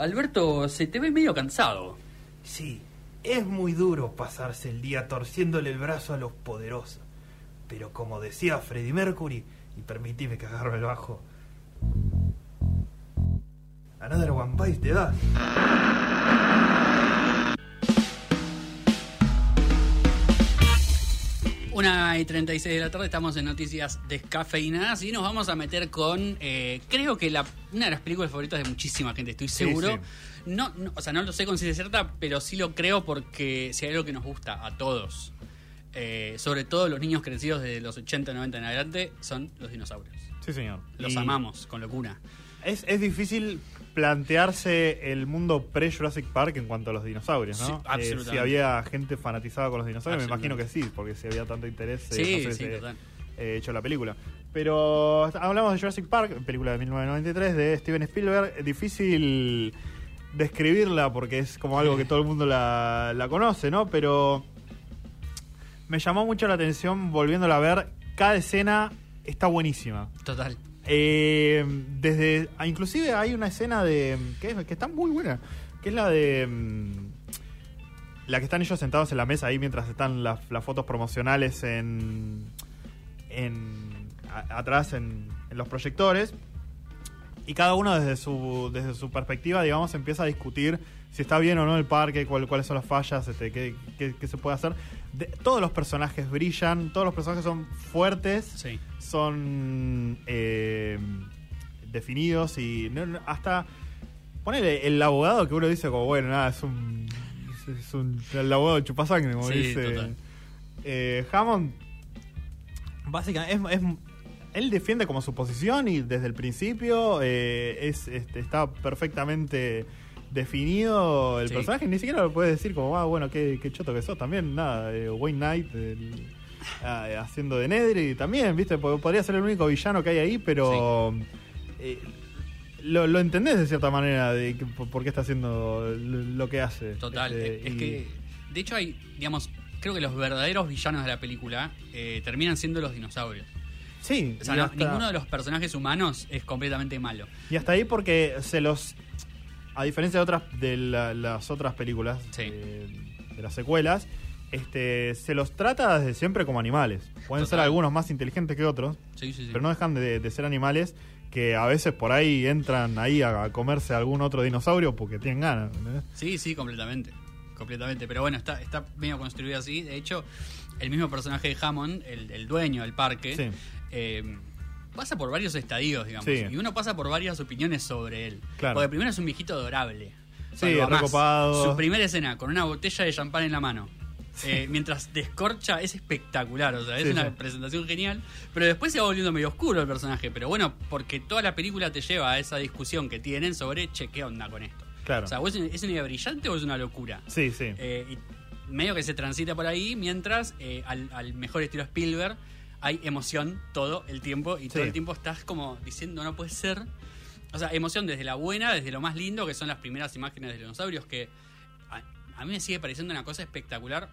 Alberto, se te ve medio cansado. Sí, es muy duro pasarse el día torciéndole el brazo a los poderosos. Pero como decía Freddie Mercury, y permitime que agarro el bajo. Another One Bites te das. Una y 36 de la tarde estamos en noticias descafeinadas y nos vamos a meter con, eh, creo que la, una de las películas favoritas de muchísima gente, estoy seguro. sí. No, no, o sea, no lo sé con ciencia cierta, pero sí lo creo porque si hay algo que nos gusta a todos, eh, sobre todo los niños crecidos desde los 80, 90 en adelante, son los dinosaurios. Sí, señor. Los Y amamos con locura. Es, es difícil plantearse el mundo pre-Jurassic Park en cuanto a los dinosaurios, ¿no? Sí, Eh, absolutamente. si había gente fanatizada con los dinosaurios, me imagino que sí, porque si había tanto interés, eh, Sí, no sé, sí, se- total. eh, hecho la película. Pero hablamos de Jurassic Park, película de 1993 de Steven Spielberg. Difícil describirla porque es como algo que todo el mundo la, la conoce, ¿no? Pero me llamó mucho la atención volviéndola a ver. Cada escena está buenísima. Total. Eh, desde ah, inclusive hay una escena de que, es- que está muy buena que es la de mm, la que están ellos sentados en la mesa ahí mientras están las, fotos promocionales en, en atrás en, en los proyectores y cada uno desde su desde su perspectiva digamos empieza a discutir si está bien o no el parque cuál- cuáles son las fallas este, qué, qué- qué se puede hacer De- todos los personajes brillan todos los personajes son fuertes Sí. son eh, definidos y no- hasta ponele el abogado que uno dice como bueno nada es un es, es un el abogado de chupasangre como Sí, dice total. Eh, Hammond básicamente es, es- él defiende como su posición y desde el principio eh, es este, está perfectamente definido el Sí. personaje ni siquiera lo puedes decir como ah bueno qué, qué choto que sos también nada eh, Wayne Knight el- ah, haciendo de Nedry también viste Po- podría ser el único villano que hay ahí pero eh, lo, lo entendés de cierta manera de que- por qué está haciendo lo, que hace Total. Este, es y- que, de hecho, hay, digamos, creo que los verdaderos villanos de la película eh, terminan siendo los dinosaurios. Sí O sea, y no- hasta- ninguno de los personajes humanos es completamente malo. Y hasta ahí porque se los. A diferencia de otras de la- las otras películas, Sí. eh, de las secuelas, este, se los trata desde siempre como animales. Pueden ser algunos más inteligentes que otros, Sí, sí, sí. pero no dejan de, de ser animales que a veces por ahí entran ahí a, a comerse algún otro dinosaurio porque tienen ganas. Sí, sí, completamente. Completamente. Pero bueno, está, está medio construido así. De hecho, el mismo personaje de Hammond, el, el dueño del parque, Sí. Eh, pasa por varios estadios, digamos. Sí. Y uno pasa por varias opiniones sobre él. Claro. Porque primero es un viejito adorable. Sí, recopado. Su primera escena con una botella de champán en la mano. eh, mientras descorcha es espectacular, o sea, es Sí, una presentación genial, pero después se va volviendo medio oscuro el personaje, pero bueno, porque toda la película te lleva a esa discusión que tienen sobre, che, ¿qué onda con esto? Claro. O sea, ¿o ¿es, ¿es una idea brillante o es una locura? Sí, sí. Eh, y medio que se transita por ahí, mientras eh, al, al mejor estilo Spielberg hay emoción todo el tiempo y todo el tiempo estás como diciendo no puede ser. O sea, emoción desde la buena, desde lo más lindo, que son las primeras imágenes de dinosaurios, que a, a mí me sigue pareciendo una cosa espectacular,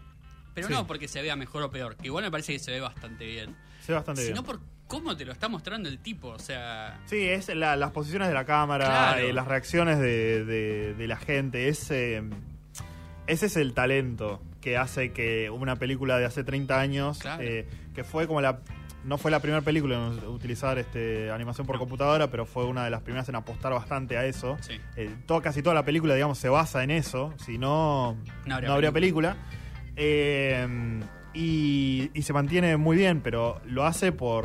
pero Sí. no porque se vea mejor o peor, que igual me parece que se ve bastante bien, Se ve bastante sino bien. por cómo te lo está mostrando el tipo, o sea... Sí, es la- las posiciones de la cámara, Claro. eh, las reacciones de, de- de la gente. Es, eh, ese es el talento que hace que una película de hace 30 años, Claro. eh, que fue como la. No fue la primera película en utilizar este, animación por computadora, pero fue una de las primeras en apostar bastante a eso. Sí. Eh, todo- casi toda la película, digamos, se basa en eso. Si no, No habría no habría película. Eh, y, y se mantiene muy bien, pero lo hace por,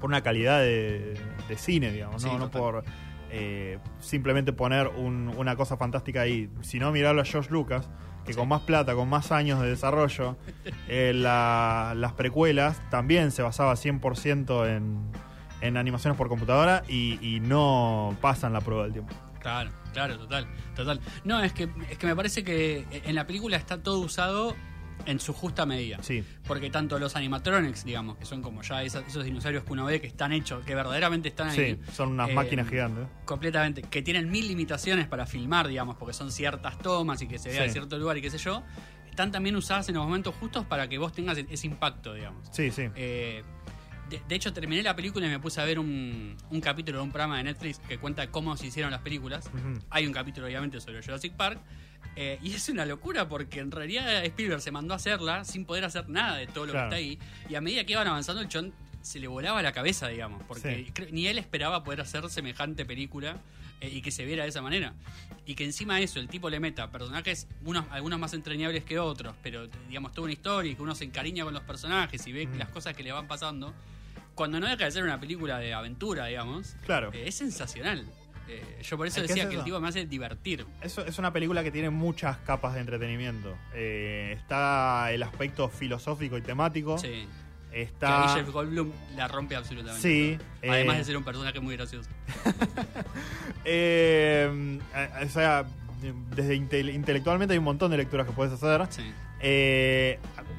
por una calidad de, de cine, digamos, Sí, no, por eh, simplemente poner un- una cosa fantástica ahí, sino mirarlo a George Lucas, que Sí. con más plata, con más años de desarrollo, eh, la- las precuelas también se basaba 100% en, en animaciones por computadora y, y no pasan la prueba del tiempo. Claro, claro, total, total. No, es que, es que me parece que en la película está todo usado en su justa medida. Sí. Porque tanto los animatronics, digamos, que son como ya esas- esos dinosaurios que uno ve que están hechos, que verdaderamente están ahí. Sí, son unas eh, máquinas gigantes. Completamente. Que tienen mil limitaciones para filmar, digamos, porque son ciertas tomas y que se vea Sí. de cierto lugar y qué sé yo. Están también usadas en los momentos justos para que vos tengas ese impacto, digamos. Sí, sí. Eh, De, de hecho, terminé la película y me puse a ver un, un capítulo de un programa de Netflix que cuenta cómo se hicieron las películas. Hay un capítulo, obviamente, sobre Jurassic Park. eh, y es una locura porque en realidad Spielberg se mandó a hacerla sin poder hacer nada de todo lo Claro. que está ahí. Y a medida que iban avanzando, el chon se le volaba la cabeza, digamos. Porque Sí. ni él esperaba poder hacer semejante película eh, y que se viera de esa manera. Y que encima de eso el tipo le meta personajes, unos, algunos más entrañables que otros, pero digamos toda una historia y que uno se encariña con los personajes y ve Mm. las cosas que le van pasando. Cuando no deja de ser una película de aventura, digamos, Claro. eh, es sensacional. Eh, yo por eso Es que decía es que el tipo me hace divertir. Eso es una película que tiene muchas capas de entretenimiento. Eh, está el aspecto filosófico y temático. Sí. Que Está. Jeff Goldblum la rompe absolutamente. Sí. Además de ser un personaje muy gracioso. o sea, desde inte- intelectualmente hay un montón de lecturas que puedes hacer. Sí.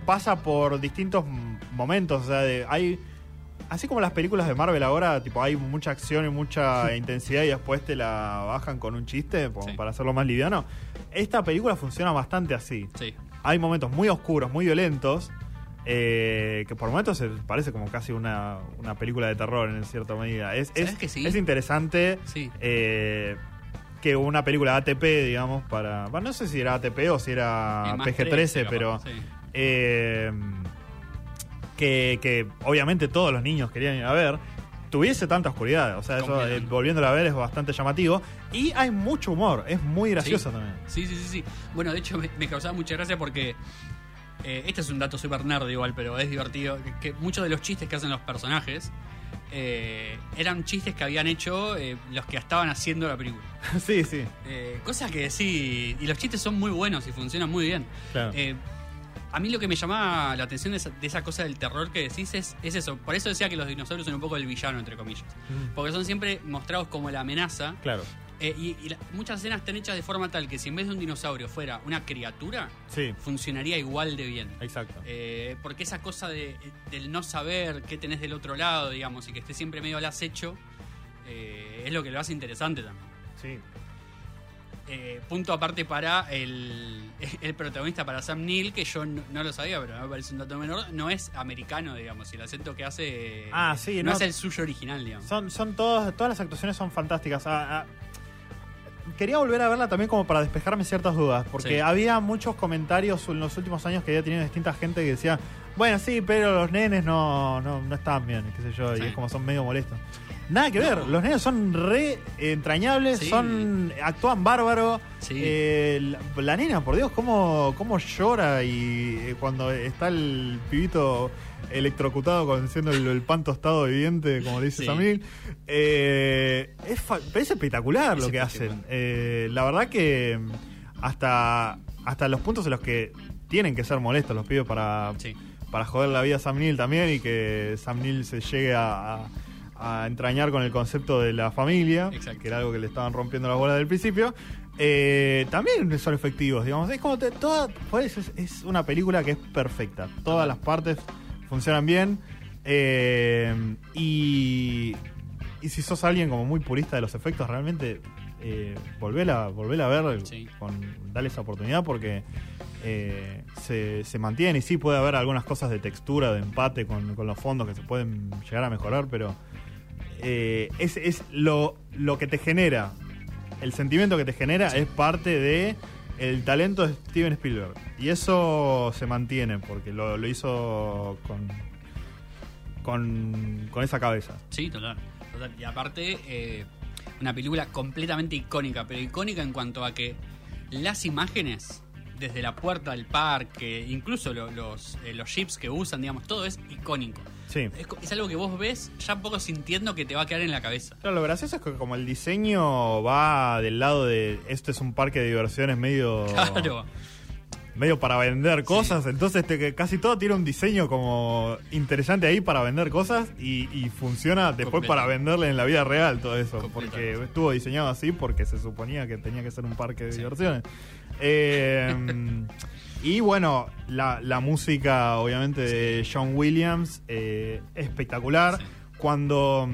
Pasa por distintos momentos. O sea, de- hay. Así como las películas de Marvel ahora, tipo, hay mucha acción y mucha intensidad y después te la bajan con un chiste Sí. para hacerlo más liviano. Esta película funciona bastante así. Sí. hay momentos muy oscuros, muy violentos, eh, que por momentos se parece como casi una, una película de terror en cierta medida. Es, ¿Sabes es, que sí? es interesante Sí. eh, que una película ATP, digamos, para... bueno, no sé si era ATP o si era Eh, más PG-13, 13, capaz, pero... sí. eh, que, que obviamente todos los niños querían ir a ver, tuviese tanta oscuridad. O sea, eso, eh, volviéndola a ver, es bastante llamativo. Y hay mucho humor, es muy gracioso Sí. también. Sí, sí, sí, sí. Bueno, de hecho me, me causaba mucha gracia porque eh, este es un dato súper nerd igual, pero es divertido. Que, que muchos de los chistes que hacen los personajes eh, eran chistes que habían hecho los que estaban haciendo la película. sí, sí, Eh, cosa que sí, y los chistes son muy buenos y funcionan muy bien. claro. A mí lo que me llamaba la atención de esa, de esa cosa del terror que decís es, es eso. Por eso decía que los dinosaurios son un poco el villano, entre comillas. Mm, Porque son siempre mostrados como la amenaza. claro. Eh, y y la- muchas escenas están hechas de forma tal que si en vez de un dinosaurio fuera una criatura, Sí, funcionaría igual de bien. exacto. Eh, porque esa cosa de, del no saber qué tenés del otro lado, digamos, y que esté siempre medio al acecho, eh, es lo que lo hace interesante también. Sí. Eh, punto aparte para el, el protagonista, para Sam Neill, que yo no, no lo sabía, pero me parece un dato menor, no es americano, digamos, y el acento que hace Ah, sí, no, no. es el suyo original, digamos. Son, son todos, todas las actuaciones son fantásticas. Ah, ah, quería volver a verla también como para despejarme ciertas dudas, porque Sí. había muchos comentarios en los últimos años que había tenido distinta gente que decía, bueno, sí, pero los nenes no, no, no están bien, qué sé yo, Sí. y es como son medio molestos. Nada que ver, No. los nenes son re entrañables, Sí. son actúan bárbaro. Sí. Eh, la, la nena, por Dios, cómo, cómo llora y eh, cuando está el pibito electrocutado con siendo el, el pan tostado viviente, como le dice Sí. Samil. Eh, es, es espectacular Es lo que espectacular. hacen. Eh, la verdad que mm, hasta, hasta los puntos en los que tienen que ser molestos los pibes para, Sí. para joder la vida a Sam Neill también y que Sam Neill se llegue a, a- a entrañar con el concepto de la familia, Exacto. que era algo que le estaban rompiendo las bolas del principio. Eh, también son efectivos, digamos. Es como te- toda, por eso es, es una película que es perfecta. Todas las partes funcionan bien. Eh, y, y si sos alguien como muy purista de los efectos, realmente eh, volvela, volvela a ver, Sí. con, dale esa oportunidad porque eh, se, se mantiene y sí puede haber algunas cosas de textura, de empate con, con los fondos que se pueden llegar a mejorar, pero eh, es, es lo, lo que te genera, el sentimiento que te genera es parte de el talento de Steven Spielberg. Y eso se mantiene porque lo, hizo con, con, con esa cabeza. Sí, total. total. Y aparte, eh, una película completamente icónica, pero icónica en cuanto a que las imágenes, desde la puerta del parque, incluso lo- los, eh, los jeeps que usan, digamos, todo es icónico. Sí. Es, algo que vos ves ya un poco sintiendo que te va a quedar en la cabeza. Claro, lo gracioso es que como el diseño va del lado de esto es un parque de diversiones medio Claro. Medio para vender cosas, entonces te- que casi todo tiene un diseño como interesante ahí para vender cosas y, y funciona después para venderle en la vida real todo eso, porque estuvo diseñado así porque se suponía que tenía que ser un parque de diversiones. Eh, y bueno, la, la música obviamente de John Williams, eh, espectacular. Cuando...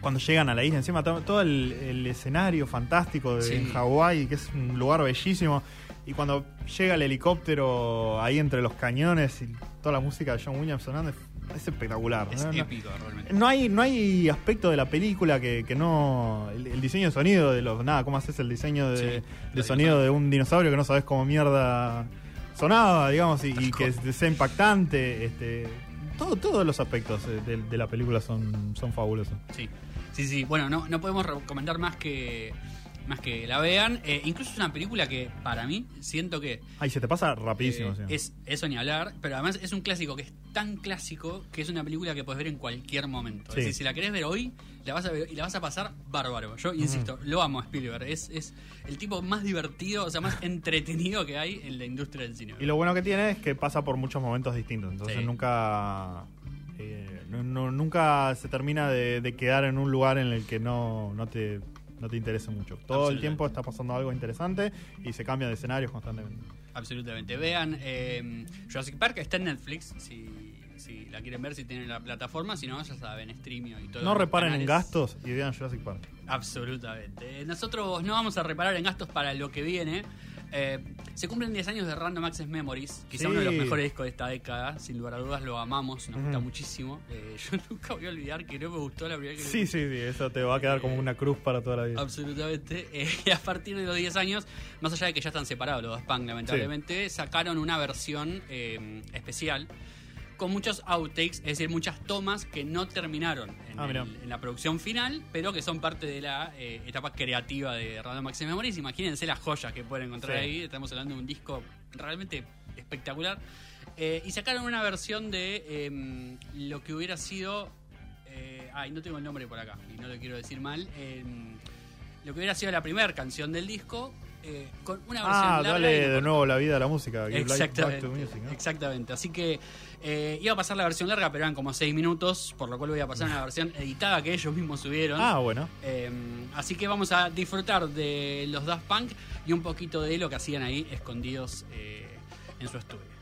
Cuando llegan a la isla, encima to- todo el, el escenario fantástico de Sí. Hawái, que es un lugar bellísimo. Y cuando llega el helicóptero ahí entre los cañones y toda la música de John Williams sonando, es es espectacular. Es no, épico, realmente. no hay, no hay aspecto de la película que, que no. El, el diseño de sonido de los. Nada, ¿cómo haces el diseño de, de sonido de un dinosaurio que no sabes cómo mierda sonaba, digamos, y, y que sea impactante? Este, todo, todos los aspectos eh, de, de la película son, son fabulosos. Sí, sí, sí. Bueno, no, no podemos recomendar más que más que la vean. Eh, incluso es una película que para mí siento que Ay, se te pasa rapidísimo. eh, sí. es eso ni hablar, pero además es un clásico que es tan clásico que es una película que puedes ver en cualquier momento. Sí. Es decir, si la querés ver hoy, la vas a ver y la vas a pasar bárbaro. Yo insisto, lo amo a Spielberg. Es, es el tipo más divertido, o sea, más entretenido que hay en la industria del cine. Y lo bueno que tiene es que pasa por muchos momentos distintos. Entonces Sí. nunca. eh, no- no- nunca se termina de, de quedar en un lugar en el que no, no te no te interese mucho. Todo el tiempo está pasando algo interesante y se cambia de escenarios constantemente. Absolutamente. Vean eh, Jurassic Park, está en Netflix, si, si la quieren ver, si tienen la plataforma, si no, ya saben, streaming y todo. No reparen en gastos y vean Jurassic Park. Absolutamente. Nosotros no vamos a reparar en gastos para lo que viene. Eh, se cumplen 10 años de Random Access Memories, quizá Sí. uno de los mejores discos de esta década, sin lugar a dudas lo amamos, nos gusta muchísimo. Eh, yo nunca voy a olvidar que no me gustó la primera que Sí, sí, sí, eso te va a quedar como una cruz para toda la vida. Absolutamente. Eh, y a partir de los 10 años, más allá de que ya están separados los dos Punk, lamentablemente, sacaron una versión eh, especial con muchos outtakes, es decir, muchas tomas que no terminaron en, Ah, el- mirá. en la producción final, pero que son parte de la eh, etapa creativa de Random Access Memories. Imagínense las joyas que pueden encontrar Sí. ahí. Estamos hablando de un disco realmente espectacular. Eh, y sacaron una versión de eh, lo que hubiera sido. eh, ay, no tengo el nombre por acá y no lo quiero decir mal. eh, lo que hubiera sido la primera canción del disco. Eh, con una versión Ah, larga dale de nuevo la vida a la música. Exactamente, to music, ¿no? exactamente. Así que eh, iba a pasar la versión larga, pero eran como 6 minutos, por lo cual voy a pasar una versión editada que ellos mismos subieron. Ah, bueno. Eh, así que vamos a disfrutar de los Daft Punk y un poquito de lo que hacían ahí escondidos eh, en su estudio.